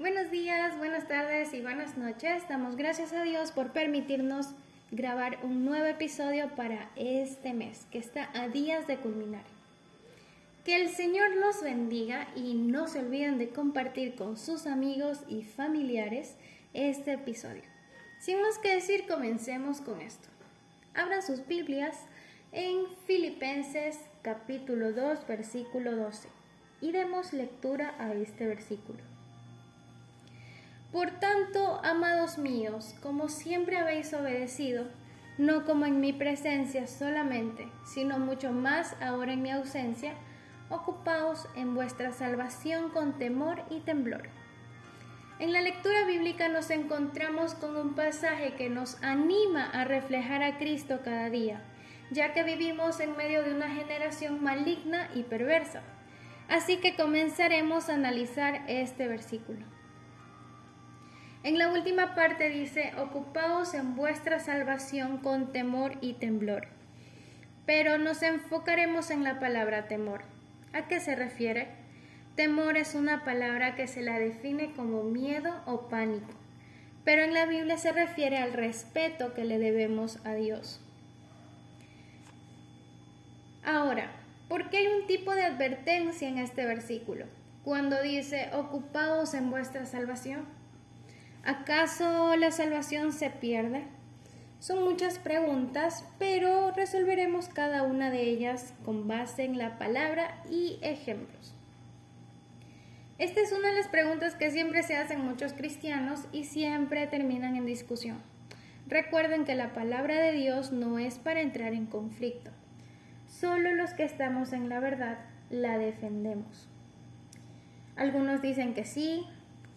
Buenos días, buenas tardes y buenas noches. Damos gracias a Dios por permitirnos grabar un nuevo episodio para este mes que está a días de culminar. Que el Señor los bendiga y no se olviden de compartir con sus amigos y familiares este episodio. Sin más que decir, comencemos con esto. Abran sus Biblias en Filipenses capítulo 2, versículo 12 y demos lectura a este versículo. Por tanto, amados míos, como siempre habéis obedecido, no como en mi presencia solamente, sino mucho más ahora en mi ausencia, ocupaos en vuestra salvación con temor y temblor. En la lectura bíblica nos encontramos con un pasaje que nos anima a reflejar a Cristo cada día, ya que vivimos en medio de una generación maligna y perversa. Así que comenzaremos a analizar este versículo. En la última parte dice, ocupaos en vuestra salvación con temor y temblor. Pero nos enfocaremos en la palabra temor. ¿A qué se refiere? Temor es una palabra que se la define como miedo o pánico, pero en la Biblia se refiere al respeto que le debemos a Dios. Ahora, ¿por qué hay un tipo de advertencia en este versículo? Cuando dice, ocupaos en vuestra salvación. ¿Acaso la salvación se pierde? Son muchas preguntas, pero resolveremos cada una de ellas con base en la palabra y ejemplos. Esta es una de las preguntas que siempre se hacen muchos cristianos y siempre terminan en discusión. Recuerden que la palabra de Dios no es para entrar en conflicto. Solo los que estamos en la verdad la defendemos. Algunos dicen que sí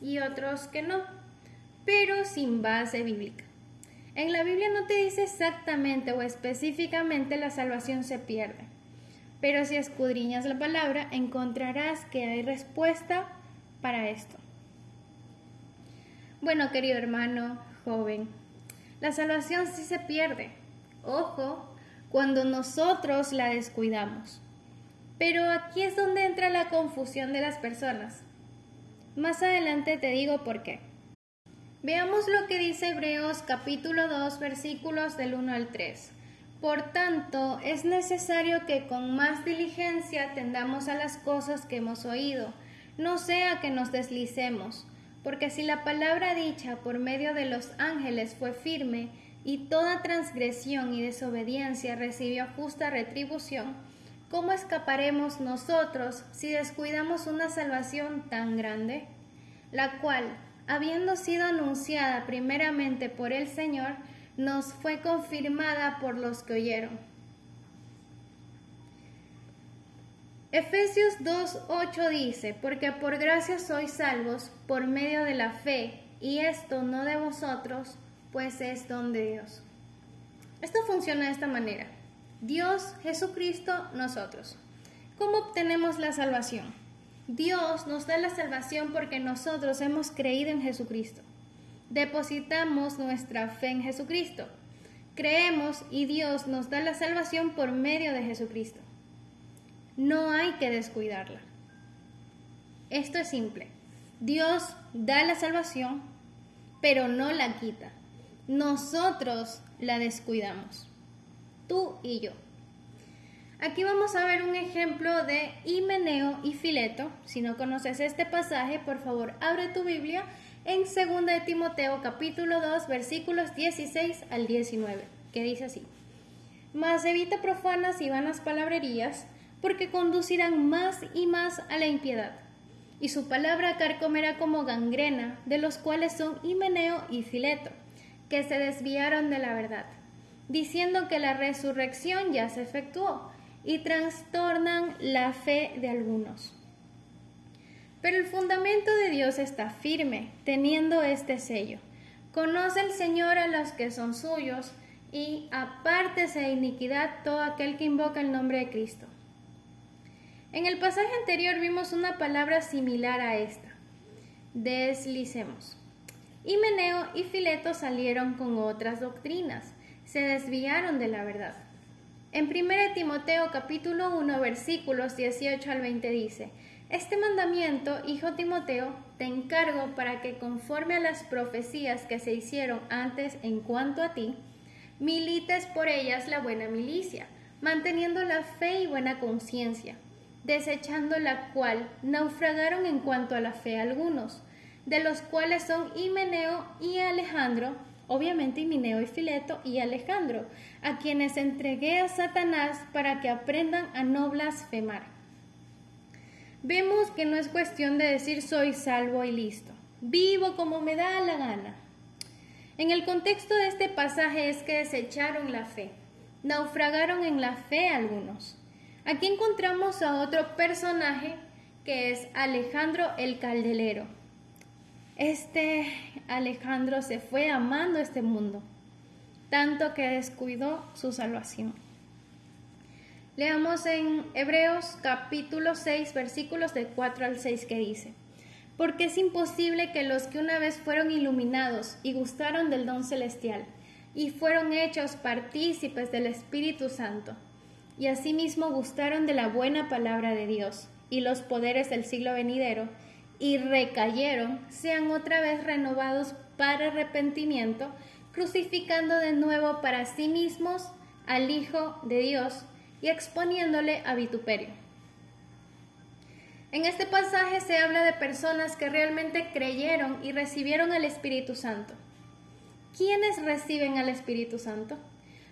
y otros que no, pero sin base bíblica. En la Biblia no te dice exactamente o específicamente la salvación se pierde, pero si escudriñas la palabra encontrarás que hay respuesta para esto. Bueno, querido hermano, joven, la salvación sí se pierde. Ojo, cuando nosotros la descuidamos. Pero aquí es donde entra la confusión de las personas. Más adelante te digo por qué. Veamos lo que dice Hebreos capítulo 2 versículos del 1 al 3. Por tanto, es necesario que con más diligencia atendamos a las cosas que hemos oído, no sea que nos deslicemos, porque si la palabra dicha por medio de los ángeles fue firme, y toda transgresión y desobediencia recibió justa retribución, ¿cómo escaparemos nosotros si descuidamos una salvación tan grande, la cual habiendo sido anunciada primeramente por el Señor, nos fue confirmada por los que oyeron. Efesios 2.8 dice, porque por gracia sois salvos por medio de la fe, y esto no de vosotros, pues es don de Dios. Esto funciona de esta manera. Dios, Jesucristo, nosotros. ¿Cómo obtenemos la salvación? Dios nos da la salvación porque nosotros hemos creído en Jesucristo. Depositamos nuestra fe en Jesucristo. Creemos y Dios nos da la salvación por medio de Jesucristo. No hay que descuidarla. Esto es simple. Dios da la salvación, pero no la quita. Nosotros la descuidamos. Tú y yo. Aquí vamos a ver un ejemplo de Himeneo y Fileto. Si no conoces este pasaje, por favor, abre tu Biblia en 2 de Timoteo capítulo 2 versículos 16 al 19, que dice así. Mas evita profanas y vanas palabrerías, porque conducirán más y más a la impiedad. Y su palabra carcomerá como gangrena, de los cuales son Himeneo y Fileto, que se desviaron de la verdad, diciendo que la resurrección ya se efectuó y trastornan la fe de algunos. Pero el fundamento de Dios está firme, teniendo este sello. Conoce el Señor a los que son suyos, y apártese de iniquidad todo aquel que invoca el nombre de Cristo. En el pasaje anterior vimos una palabra similar a esta. Deslicemos. Himeneo y Fileto salieron con otras doctrinas, se desviaron de la verdad. En 1 Timoteo capítulo 1 versículos 18 al 20 dice, Este mandamiento, hijo Timoteo, te encargo para que conforme a las profecías que se hicieron antes en cuanto a ti, milites por ellas la buena milicia, manteniendo la fe y buena conciencia, desechando la cual naufragaron en cuanto a la fe algunos, de los cuales son Himeneo y Alejandro, obviamente Himeneo y Fileto y Alejandro, a quienes entregué a Satanás para que aprendan a no blasfemar vemos que no es cuestión de decir soy salvo y listo. Vivo como me da la gana. En el contexto de este pasaje es que desecharon la fe, naufragaron en la fe algunos. Aquí encontramos a otro personaje que es Alejandro el Caldelero. Este Alejandro se fue amando este mundo, tanto que descuidó su salvación. Leamos en Hebreos capítulo 6 versículos de 4 al 6 que dice, porque es imposible que los que una vez fueron iluminados y gustaron del don celestial y fueron hechos partícipes del Espíritu Santo, y asimismo gustaron de la buena palabra de Dios y los poderes del siglo venidero, y recayeron, sean otra vez renovados para arrepentimiento, crucificando de nuevo para sí mismos al Hijo de Dios, y exponiéndole a vituperio. En este pasaje se habla de personas que realmente creyeron y recibieron al Espíritu Santo. ¿Quiénes reciben al Espíritu Santo?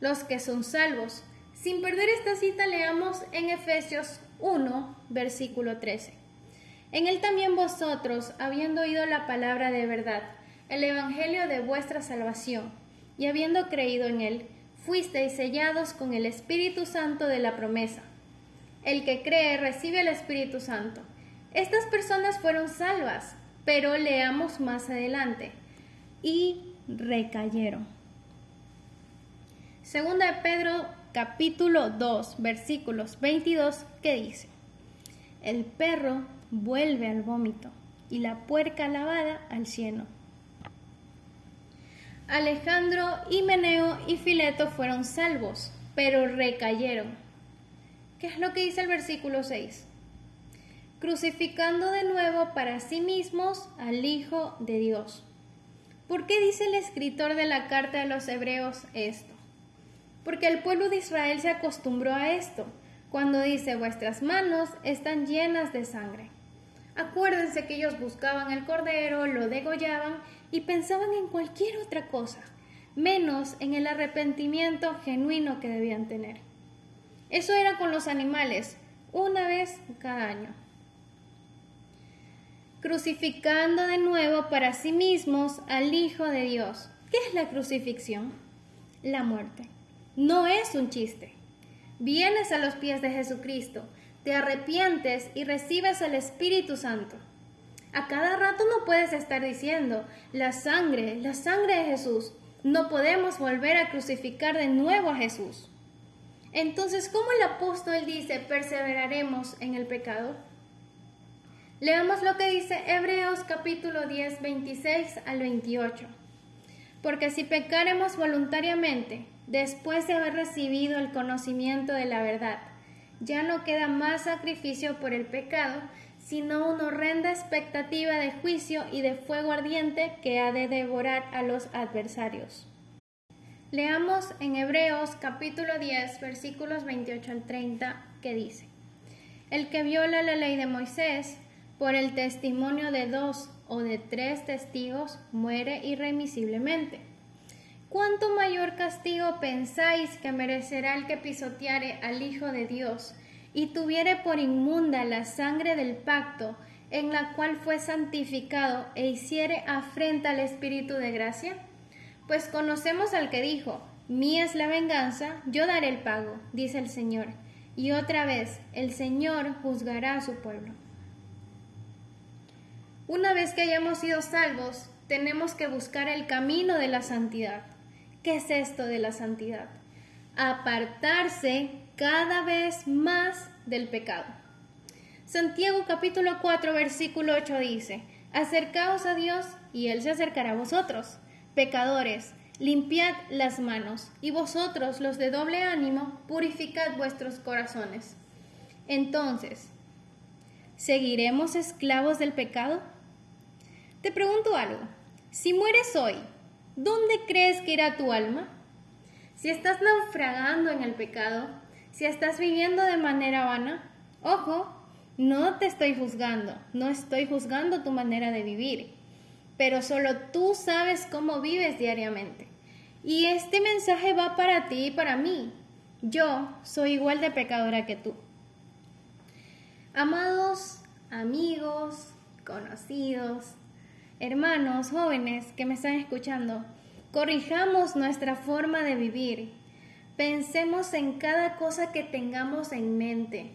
Los que son salvos. Sin perder esta cita, leamos en Efesios 1, versículo 13. En él también vosotros, habiendo oído la palabra de verdad, el Evangelio de vuestra salvación, y habiendo creído en él, fuisteis sellados con el Espíritu Santo de la promesa. El que cree recibe el Espíritu Santo. Estas personas fueron salvas, pero leamos más adelante. Y recayeron. Segunda de Pedro capítulo 2 versículos 22 que dice, El perro vuelve al vómito y la puerca lavada al cieno. Alejandro, Himeneo y Fileto fueron salvos, pero recayeron. ¿Qué es lo que dice el versículo 6? Crucificando de nuevo para sí mismos al Hijo de Dios. ¿Por qué dice el escritor de la carta de los Hebreos esto? Porque el pueblo de Israel se acostumbró a esto, cuando dice vuestras manos están llenas de sangre. Acuérdense que ellos buscaban el cordero, lo degollaban y pensaban en cualquier otra cosa, menos en el arrepentimiento genuino que debían tener. Eso era con los animales, una vez cada año. Crucificando de nuevo para sí mismos al Hijo de Dios. ¿Qué es la crucifixión? La muerte. No es un chiste. Vienes a los pies de Jesucristo, te arrepientes y recibes el Espíritu Santo. A cada rato no puedes estar diciendo, la sangre, la sangre de Jesús. No podemos volver a crucificar de nuevo a Jesús. Entonces, ¿cómo el apóstol dice, perseveraremos en el pecado? Leamos lo que dice Hebreos capítulo 10, 26 al 28. Porque si pecaremos voluntariamente, después de haber recibido el conocimiento de la verdad, ya no queda más sacrificio por el pecado, sino una horrenda expectativa de juicio y de fuego ardiente que ha de devorar a los adversarios. Leamos en Hebreos capítulo 10 versículos 28 al 30 que dice, El que viola la ley de Moisés por el testimonio de dos o de tres testigos muere irremisiblemente. ¿Cuánto mayor castigo pensáis que merecerá el que pisoteare al Hijo de Dios y tuviere por inmunda la sangre del pacto en la cual fue santificado e hiciere afrenta al Espíritu de gracia? Pues conocemos al que dijo, Mía es la venganza, yo daré el pago, dice el Señor. Y otra vez, el Señor juzgará a su pueblo. Una vez que hayamos sido salvos, tenemos que buscar el camino de la santidad. ¿Qué es esto de la santidad? Apartarse cada vez más del pecado. Santiago capítulo 4 versículo 8 dice, Acercaos a Dios y Él se acercará a vosotros. Pecadores, limpiad las manos, y vosotros los de doble ánimo, purificad vuestros corazones. Entonces, ¿Seguiremos esclavos del pecado? Te pregunto algo. Si mueres hoy, ¿dónde crees que irá tu alma? Si estás naufragando en el pecado, si estás viviendo de manera vana, ojo, no te estoy juzgando, no estoy juzgando tu manera de vivir, pero solo tú sabes cómo vives diariamente. Y este mensaje va para ti y para mí. Yo soy igual de pecadora que tú. Amados amigos, conocidos, hermanos, jóvenes que me están escuchando, corrijamos nuestra forma de vivir. Pensemos en cada cosa que tengamos en mente,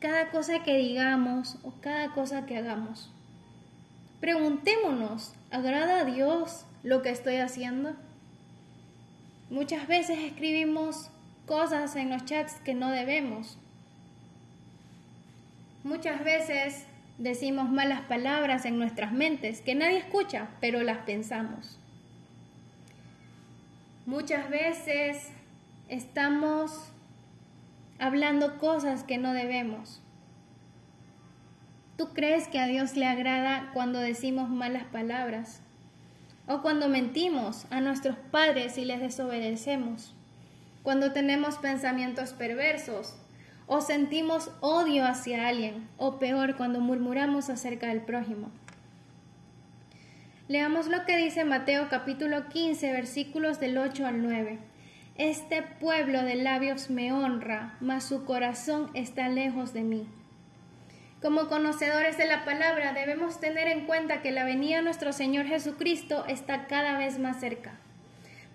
cada cosa que digamos o cada cosa que hagamos. Preguntémonos, ¿agrada a Dios lo que estoy haciendo? Muchas veces escribimos cosas en los chats que no debemos. Muchas veces decimos malas palabras en nuestras mentes que nadie escucha, pero las pensamos. Muchas veces estamos hablando cosas que no debemos. ¿Tú crees que a Dios le agrada cuando decimos malas palabras? o cuando mentimos a nuestros padres y les desobedecemos, cuando tenemos pensamientos perversos, o sentimos odio hacia alguien, o peor, cuando murmuramos acerca del prójimo. Leamos lo que dice Mateo capítulo 15, versículos del 8 al 9. Este pueblo de labios me honra, mas su corazón está lejos de mí. Como conocedores de la palabra debemos tener en cuenta que la venida de nuestro Señor Jesucristo está cada vez más cerca.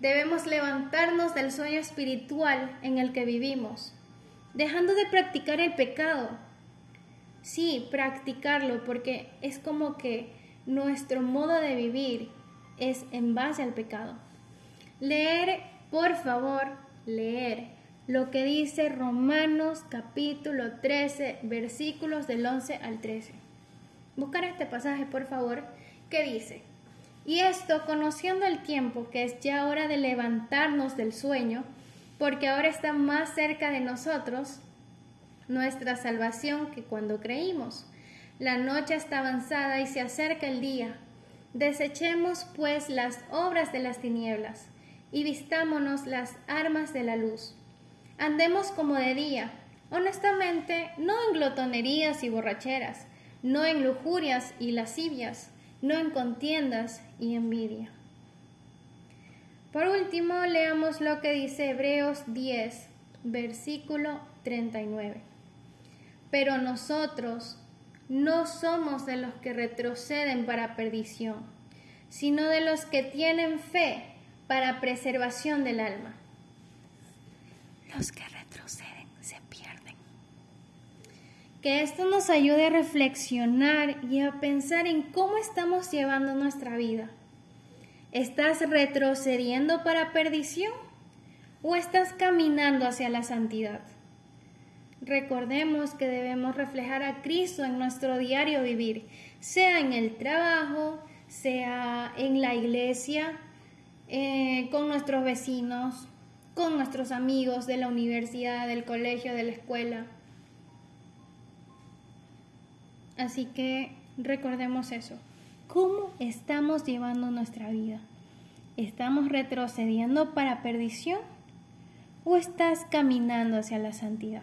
Debemos levantarnos del sueño espiritual en el que vivimos, dejando de practicar el pecado. Sí, practicarlo porque es como que nuestro modo de vivir es en base al pecado. Leer, por favor, leer lo que dice Romanos capítulo 13, versículos del 11 al 13. Buscar este pasaje, por favor, que dice, y esto conociendo el tiempo, que es ya hora de levantarnos del sueño, porque ahora está más cerca de nosotros nuestra salvación que cuando creímos. La noche está avanzada y se acerca el día. Desechemos pues las obras de las tinieblas y vistámonos las armas de la luz Andemos como de día, honestamente, no en glotonerías y borracheras, no en lujurias y lascivias, no en contiendas y envidia. Por último, leamos lo que dice Hebreos 10, versículo 39. Pero nosotros no somos de los que retroceden para perdición, sino de los que tienen fe para preservación del alma. Los que retroceden se pierden. Que esto nos ayude a reflexionar y a pensar en cómo estamos llevando nuestra vida. ¿Estás retrocediendo para perdición o estás caminando hacia la santidad? Recordemos que debemos reflejar a Cristo en nuestro diario vivir, sea en el trabajo, sea en la iglesia, eh, con nuestros vecinos, con nuestros amigos de la universidad, del colegio, de la escuela. Así que recordemos eso. ¿Cómo estamos llevando nuestra vida? ¿Estamos retrocediendo para perdición o estás caminando hacia la santidad?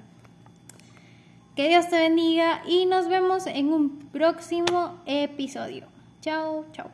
Que Dios te bendiga y nos vemos en un próximo episodio. Chao, chao.